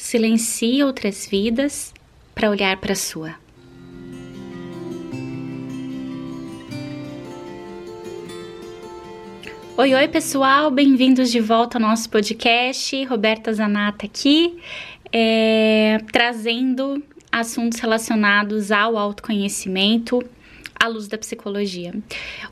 silencie outras vidas para olhar para a sua. Oi, oi, pessoal, bem-vindos de volta ao nosso podcast. Roberta Zanata aqui, é, trazendo assuntos relacionados ao autoconhecimento à luz da psicologia.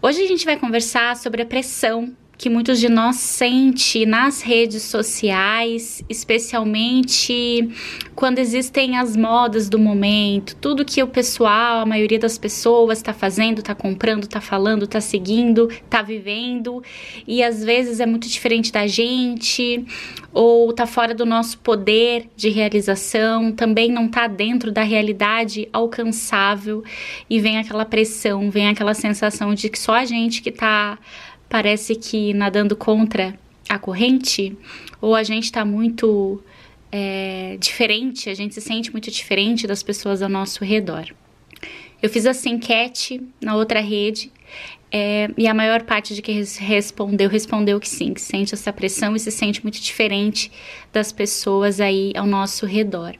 Hoje a gente vai conversar sobre a pressão que muitos de nós sente nas redes sociais, especialmente quando existem as modas do momento, tudo que o pessoal, a maioria das pessoas está fazendo, está comprando, está falando, está seguindo, está vivendo, e às vezes é muito diferente da gente, ou está fora do nosso poder de realização, também não está dentro da realidade alcançável, e vem aquela pressão, vem aquela sensação de que só a gente que está parece que nadando contra a corrente, ou a gente está muito é, diferente, a gente se sente muito diferente das pessoas ao nosso redor. Eu fiz essa enquete na outra rede é, e a maior parte de quem respondeu respondeu que sim, que sente essa pressão e se sente muito diferente das pessoas aí ao nosso redor.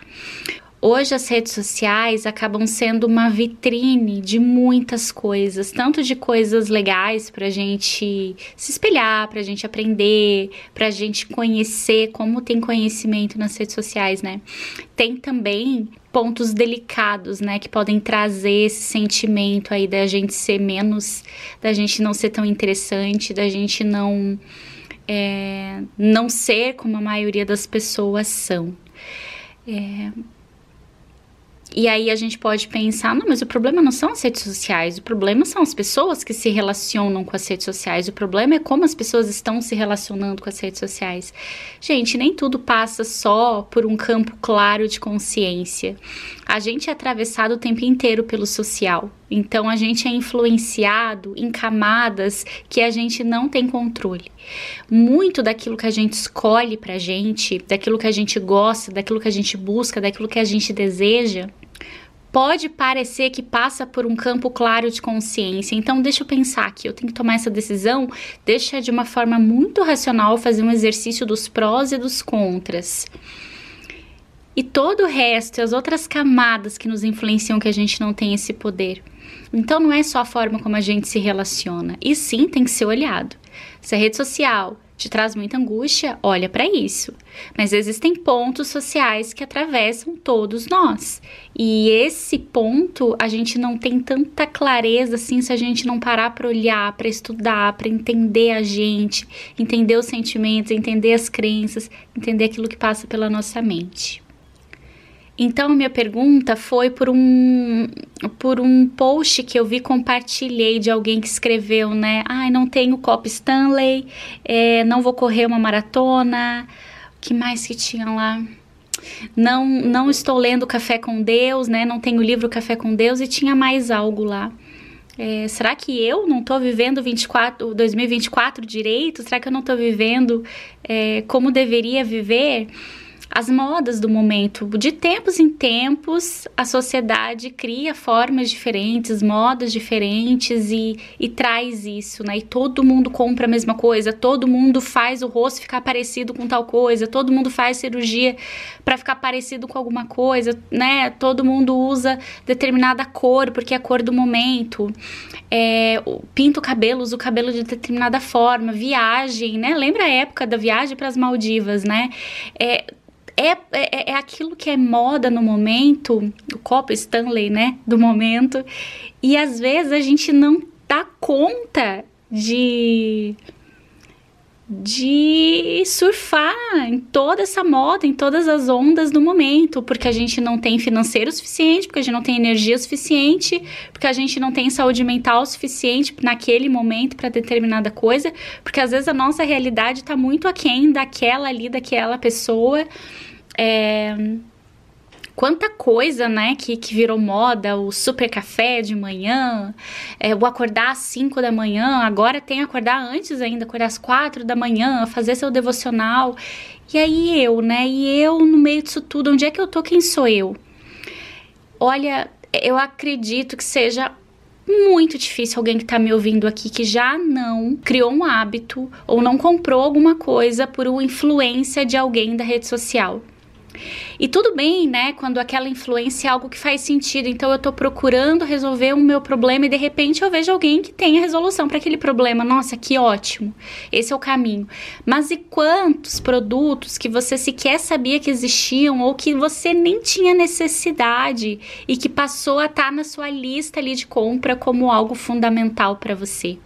Hoje as redes sociais acabam sendo uma vitrine de muitas coisas, tanto de coisas legais para a gente se espelhar, para a gente aprender, para a gente conhecer, como tem conhecimento nas redes sociais, né? Tem também pontos delicados, né, que podem trazer esse sentimento aí da gente ser menos, da gente não ser tão interessante, da gente não é, não ser como a maioria das pessoas são. É, e aí a gente pode pensar, não, mas o problema não são as redes sociais, o problema são as pessoas que se relacionam com as redes sociais, o problema é como as pessoas estão se relacionando com as redes sociais. Gente, nem tudo passa só por um campo claro de consciência. A gente é atravessado o tempo inteiro pelo social. Então a gente é influenciado em camadas que a gente não tem controle. Muito daquilo que a gente escolhe pra gente, daquilo que a gente gosta, daquilo que a gente busca, daquilo que a gente deseja, pode parecer que passa por um campo claro de consciência. Então, deixa eu pensar aqui, eu tenho que tomar essa decisão, deixa de uma forma muito racional fazer um exercício dos prós e dos contras. E todo o resto, as outras camadas que nos influenciam que a gente não tem esse poder. Então, não é só a forma como a gente se relaciona, e sim tem que ser olhado. Se a rede social te traz muita angústia, olha para isso. Mas existem pontos sociais que atravessam todos nós. E esse ponto a gente não tem tanta clareza assim se a gente não parar para olhar, para estudar, para entender a gente, entender os sentimentos, entender as crenças, entender aquilo que passa pela nossa mente. Então, minha pergunta foi por um, por um post que eu vi, compartilhei de alguém que escreveu, né? Ai, não tenho copo Stanley, é, não vou correr uma maratona. O que mais que tinha lá? Não, não estou lendo Café com Deus, né? Não tenho o livro Café com Deus e tinha mais algo lá. É, será que eu não estou vivendo 24, 2024 direito? Será que eu não estou vivendo é, como deveria viver? As modas do momento. De tempos em tempos, a sociedade cria formas diferentes, modas diferentes e, e traz isso, né? E todo mundo compra a mesma coisa, todo mundo faz o rosto ficar parecido com tal coisa, todo mundo faz cirurgia para ficar parecido com alguma coisa, né? Todo mundo usa determinada cor porque é a cor do momento. É, pinta o cabelo, usa o cabelo de determinada forma, viagem, né? Lembra a época da viagem para as Maldivas, né? É, é, é, é aquilo que é moda no momento, o copo Stanley, né, do momento, e às vezes a gente não dá conta de de surfar em toda essa moda, em todas as ondas do momento, porque a gente não tem financeiro suficiente, porque a gente não tem energia suficiente, porque a gente não tem saúde mental suficiente naquele momento para determinada coisa, porque às vezes a nossa realidade está muito aquém daquela ali, daquela pessoa. É, quanta coisa, né, que, que virou moda, o super café de manhã, é, o acordar às 5 da manhã, agora tem acordar antes ainda, acordar às 4 da manhã, fazer seu devocional. E aí eu, né, e eu no meio disso tudo, onde é que eu tô, quem sou eu? Olha, eu acredito que seja muito difícil alguém que está me ouvindo aqui que já não criou um hábito ou não comprou alguma coisa por uma influência de alguém da rede social E tudo bem, né, quando aquela influência é algo que faz sentido. Então eu tô procurando resolver o meu problema e de repente eu vejo alguém que tem a resolução para aquele problema. Nossa, que ótimo. Esse é o caminho. Mas e quantos produtos que você sequer sabia que existiam ou que você nem tinha necessidade e que passou a estar tá na sua lista ali de compra como algo fundamental para você?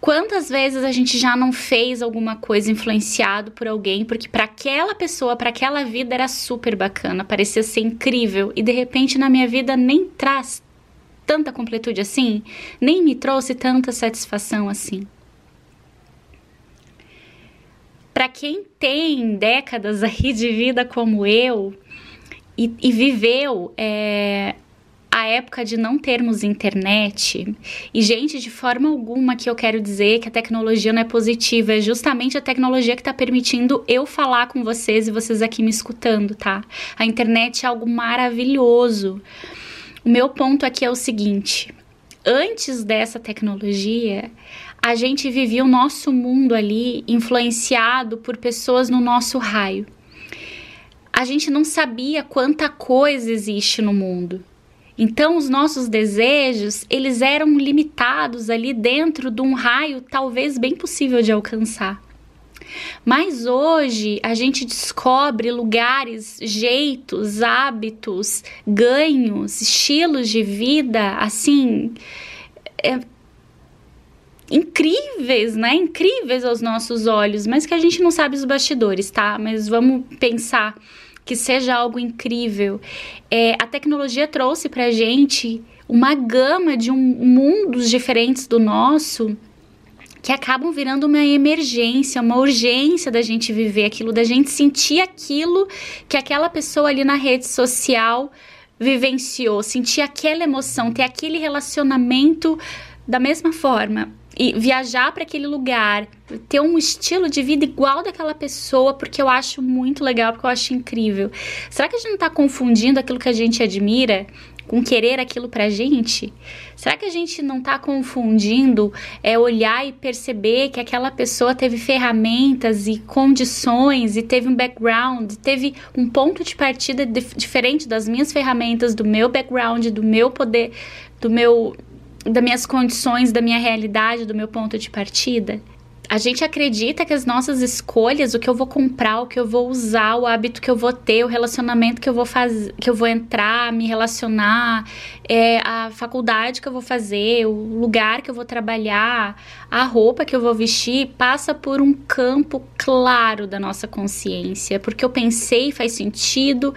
Quantas vezes a gente já não fez alguma coisa influenciado por alguém porque para aquela pessoa, para aquela vida era super bacana, parecia ser incrível e de repente na minha vida nem traz tanta completude assim, nem me trouxe tanta satisfação assim. Para quem tem décadas aí de vida como eu e, e viveu é, a época de não termos internet. E, gente, de forma alguma que eu quero dizer que a tecnologia não é positiva, é justamente a tecnologia que está permitindo eu falar com vocês e vocês aqui me escutando, tá? A internet é algo maravilhoso. O meu ponto aqui é o seguinte: antes dessa tecnologia, a gente vivia o nosso mundo ali influenciado por pessoas no nosso raio. A gente não sabia quanta coisa existe no mundo. Então, os nossos desejos, eles eram limitados ali dentro de um raio talvez bem possível de alcançar. Mas hoje a gente descobre lugares, jeitos, hábitos, ganhos, estilos de vida assim é, incríveis, né? Incríveis aos nossos olhos, mas que a gente não sabe os bastidores, tá? Mas vamos pensar que seja algo incrível. É, a tecnologia trouxe para gente uma gama de um, mundos diferentes do nosso que acabam virando uma emergência, uma urgência da gente viver aquilo, da gente sentir aquilo que aquela pessoa ali na rede social vivenciou, sentir aquela emoção, ter aquele relacionamento da mesma forma e viajar para aquele lugar, ter um estilo de vida igual daquela pessoa, porque eu acho muito legal, porque eu acho incrível. Será que a gente não está confundindo aquilo que a gente admira com querer aquilo pra gente? Será que a gente não tá confundindo é olhar e perceber que aquela pessoa teve ferramentas e condições e teve um background, teve um ponto de partida diferente das minhas ferramentas, do meu background, do meu poder, do meu das minhas condições, da minha realidade, do meu ponto de partida. A gente acredita que as nossas escolhas, o que eu vou comprar, o que eu vou usar, o hábito que eu vou ter, o relacionamento que eu vou fazer, que eu vou entrar, me relacionar, é, a faculdade que eu vou fazer, o lugar que eu vou trabalhar, a roupa que eu vou vestir, passa por um campo claro da nossa consciência, porque eu pensei, faz sentido,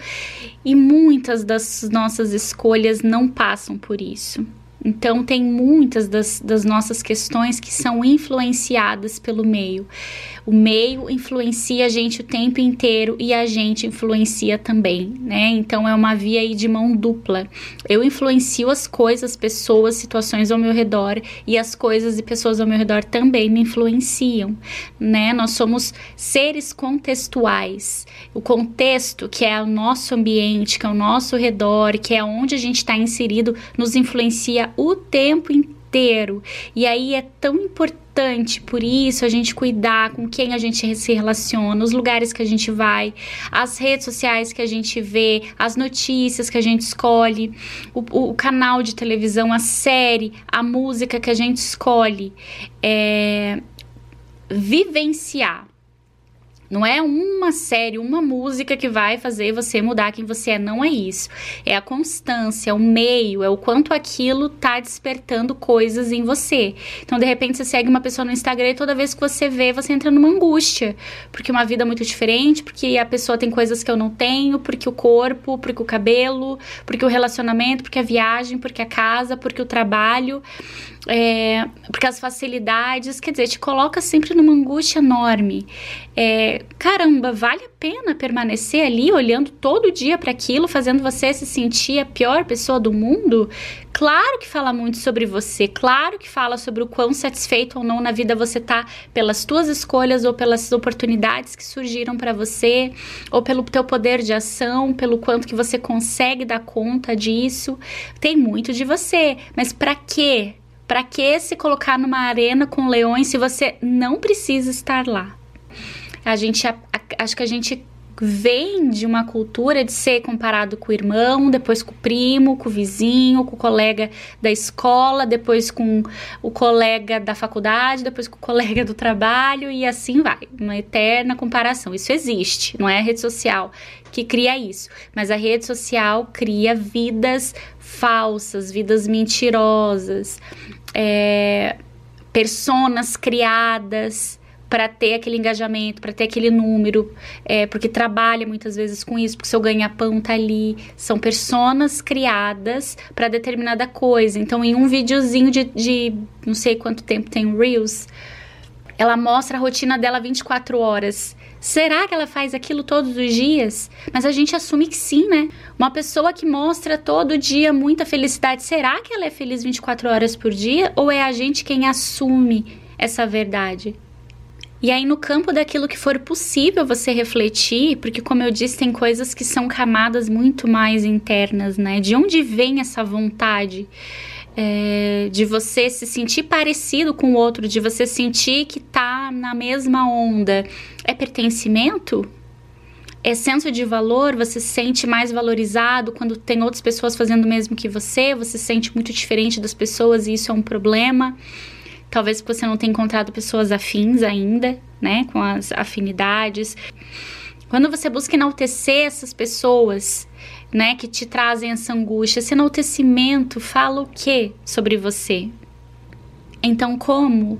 e muitas das nossas escolhas não passam por isso. Então, tem muitas das, das nossas questões que são influenciadas pelo meio. O meio influencia a gente o tempo inteiro e a gente influencia também, né? Então, é uma via aí de mão dupla. Eu influencio as coisas, pessoas, situações ao meu redor e as coisas e pessoas ao meu redor também me influenciam, né? Nós somos seres contextuais. O contexto, que é o nosso ambiente, que é o nosso redor, que é onde a gente está inserido, nos influencia o tempo inteiro. E aí é tão importante, por isso, a gente cuidar com quem a gente se relaciona, os lugares que a gente vai, as redes sociais que a gente vê, as notícias que a gente escolhe, o, o canal de televisão, a série, a música que a gente escolhe. É, vivenciar não é uma série, uma música que vai fazer você mudar quem você é. Não é isso. É a constância, é o meio, é o quanto aquilo tá despertando coisas em você. Então, de repente, você segue uma pessoa no Instagram e toda vez que você vê, você entra numa angústia. Porque uma vida é muito diferente, porque a pessoa tem coisas que eu não tenho, porque o corpo, porque o cabelo, porque o relacionamento, porque a viagem, porque a casa, porque o trabalho é, porque as facilidades, quer dizer, te coloca sempre numa angústia enorme. É, caramba, vale a pena permanecer ali olhando todo dia para aquilo, fazendo você se sentir a pior pessoa do mundo? Claro que fala muito sobre você, claro que fala sobre o quão satisfeito ou não na vida você tá pelas tuas escolhas ou pelas oportunidades que surgiram para você, ou pelo teu poder de ação, pelo quanto que você consegue dar conta disso. Tem muito de você, mas para quê? Para que se colocar numa arena com leões se você não precisa estar lá? A gente a, a, acho que a gente vem de uma cultura de ser comparado com o irmão, depois com o primo, com o vizinho, com o colega da escola, depois com o colega da faculdade, depois com o colega do trabalho e assim vai. Uma eterna comparação. Isso existe, não é a rede social que cria isso, mas a rede social cria vidas falsas, vidas mentirosas, é, personas criadas para ter aquele engajamento, para ter aquele número, é, porque trabalha muitas vezes com isso, porque seu ganha-pão tá ali. São personas criadas para determinada coisa. Então, em um videozinho de, de não sei quanto tempo tem Reels, ela mostra a rotina dela 24 horas. Será que ela faz aquilo todos os dias? Mas a gente assume que sim, né? Uma pessoa que mostra todo dia muita felicidade, será que ela é feliz 24 horas por dia? Ou é a gente quem assume essa verdade? E aí, no campo daquilo que for possível você refletir, porque, como eu disse, tem coisas que são camadas muito mais internas, né? De onde vem essa vontade? É, de você se sentir parecido com o outro, de você sentir que tá na mesma onda. É pertencimento? É senso de valor? Você se sente mais valorizado quando tem outras pessoas fazendo o mesmo que você? Você se sente muito diferente das pessoas e isso é um problema? Talvez você não tenha encontrado pessoas afins ainda, né? Com as afinidades. Quando você busca enaltecer essas pessoas, né, que te trazem essa angústia, esse enaltecimento fala o que sobre você? Então, como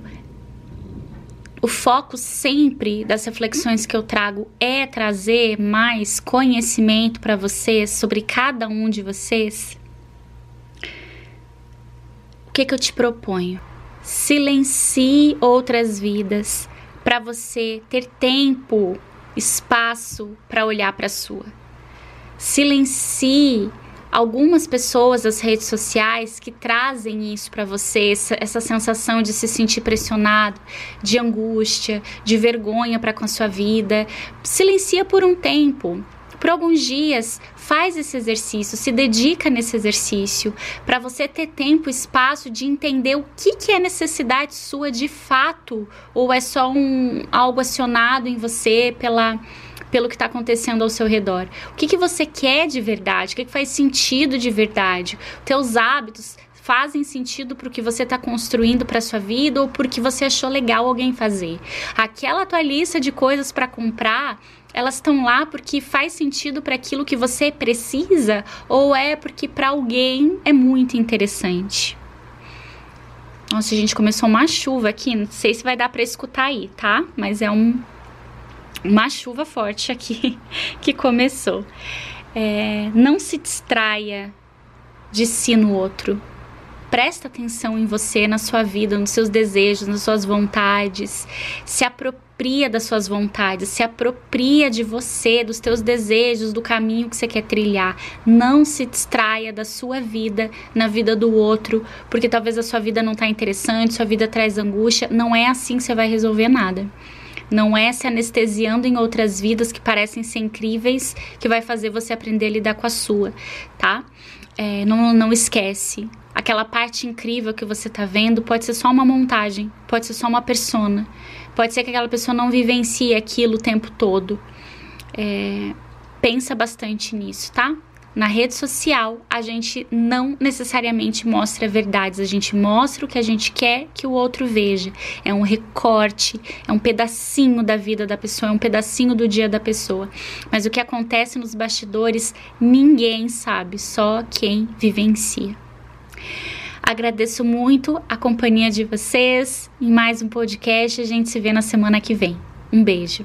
o foco sempre das reflexões que eu trago é trazer mais conhecimento para vocês sobre cada um de vocês, o que, que eu te proponho? Silencie outras vidas para você ter tempo, espaço para olhar para a sua. Silencie algumas pessoas das redes sociais que trazem isso para você, essa, essa, sensação de se sentir pressionado, de angústia, de vergonha para com a sua vida. Silencia por um tempo por alguns dias, faz esse exercício, se dedica nesse exercício, para você ter tempo, espaço de entender o que, que é necessidade sua de fato, ou é só um algo acionado em você pela pelo que está acontecendo ao seu redor. O que, que você quer de verdade? O que, que faz sentido de verdade? Teus hábitos fazem sentido para o que você está construindo para sua vida ou porque você achou legal alguém fazer. Aquela tua lista de coisas para comprar elas estão lá porque faz sentido para aquilo que você precisa ou é porque para alguém é muito interessante. Nossa, a gente começou uma chuva aqui, não sei se vai dar para escutar aí, tá? Mas é um uma chuva forte aqui que começou. É, não se distraia de si no outro. Presta atenção em você, na sua vida, nos seus desejos, nas suas vontades. Se apropria das suas vontades, se apropria de você, dos teus desejos, do caminho que você quer trilhar. Não se distraia da sua vida na vida do outro, porque talvez a sua vida não está interessante, sua vida traz angústia. Não é assim que você vai resolver nada. Não é se anestesiando em outras vidas que parecem ser incríveis que vai fazer você aprender a lidar com a sua, tá? É, não, não esquece. Aquela parte incrível que você tá vendo pode ser só uma montagem, pode ser só uma persona, pode ser que aquela pessoa não vivencie aquilo o tempo todo. É, pensa bastante nisso, tá? Na rede social, a gente não necessariamente mostra verdades, a gente mostra o que a gente quer que o outro veja. É um recorte, é um pedacinho da vida da pessoa, é um pedacinho do dia da pessoa. Mas o que acontece nos bastidores, ninguém sabe, só quem vivencia. Agradeço muito a companhia de vocês em mais um podcast. A gente se vê na semana que vem. Um beijo.